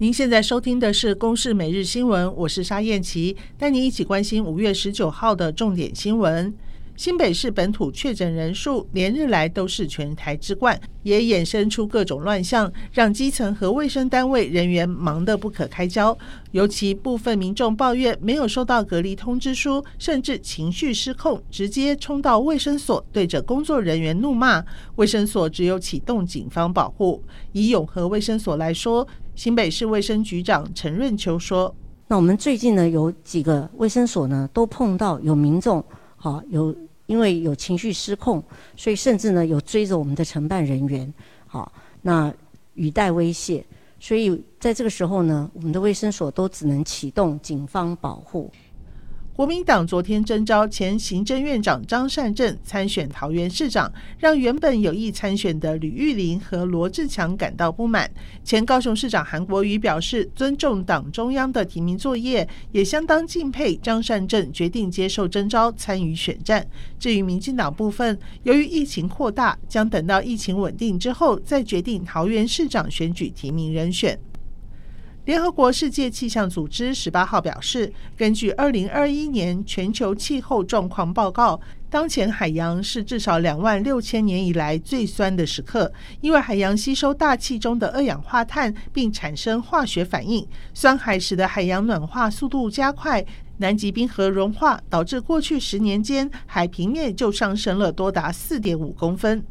您现在收听的是《公视每日新闻》，我是沙燕琪，带您一起关心五月十九号的重点新闻。新北市本土确诊人数连日来都是全台之冠，也衍生出各种乱象，让基层和卫生单位人员忙得不可开交。尤其部分民众抱怨没有收到隔离通知书，甚至情绪失控，直接冲到卫生所，对着工作人员怒骂。卫生所只有启动警方保护。以永和卫生所来说，新北市卫生局长陈润秋说：“那我们最近呢，有几个卫生所呢，都碰到有民众，好有。”因为有情绪失控，所以甚至呢有追着我们的承办人员，好，那语带威胁，所以在这个时候呢，我们的卫生所都只能启动警方保护。国民党昨天征召前行政院长张善政参选桃园市长，让原本有意参选的吕玉玲和罗志强感到不满。前高雄市长韩国瑜表示尊重党中央的提名作业，也相当敬佩张善政决定接受征召参与选战。至于民进党部分，由于疫情扩大，将等到疫情稳定之后再决定桃园市长选举提名人选。联合国世界气象组织十八号表示，根据二零二一年全球气候状况报告，当前海洋是至少两万六千年以来最酸的时刻，因为海洋吸收大气中的二氧化碳，并产生化学反应。酸海使得海洋暖化速度加快，南极冰河融化，导致过去十年间海平面就上升了多达四点五公分。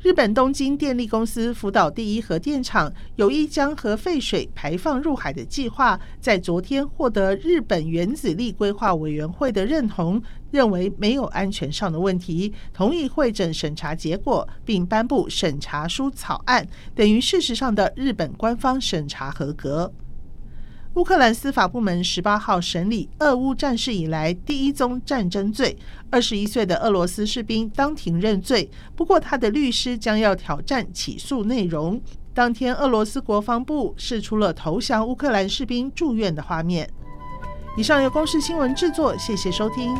日本东京电力公司福岛第一核电厂有意将核废水排放入海的计划，在昨天获得日本原子力规划委员会的认同，认为没有安全上的问题，同意会诊审查结果，并颁布审查书草案，等于事实上的日本官方审查合格。乌克兰司法部门十八号审理俄乌战事以来第一宗战争罪，二十一岁的俄罗斯士兵当庭认罪。不过，他的律师将要挑战起诉内容。当天，俄罗斯国防部释出了投降乌克兰士兵住院的画面。以上由公视新闻制作，谢谢收听。